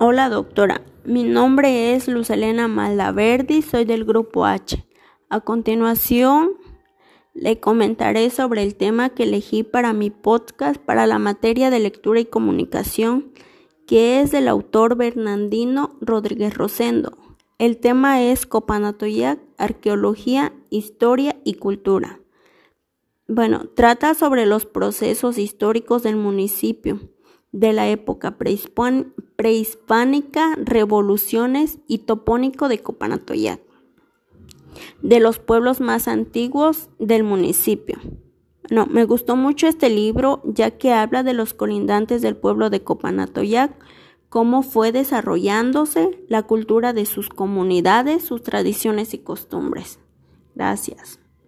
Hola doctora, mi nombre es Luz Elena Maldaverdi, soy del grupo H. A continuación le comentaré sobre el tema que elegí para mi podcast para la materia de lectura y comunicación, que es del autor Bernardino Rodríguez Rosendo. El tema es Copanatoyac, arqueología, historia y cultura. Bueno, trata sobre los procesos históricos del municipio de la época prehispánica, revoluciones y topónico de Copanatoyac, de los pueblos más antiguos del municipio. No, me gustó mucho este libro ya que habla de los colindantes del pueblo de Copanatoyac, cómo fue desarrollándose la cultura de sus comunidades, sus tradiciones y costumbres. Gracias.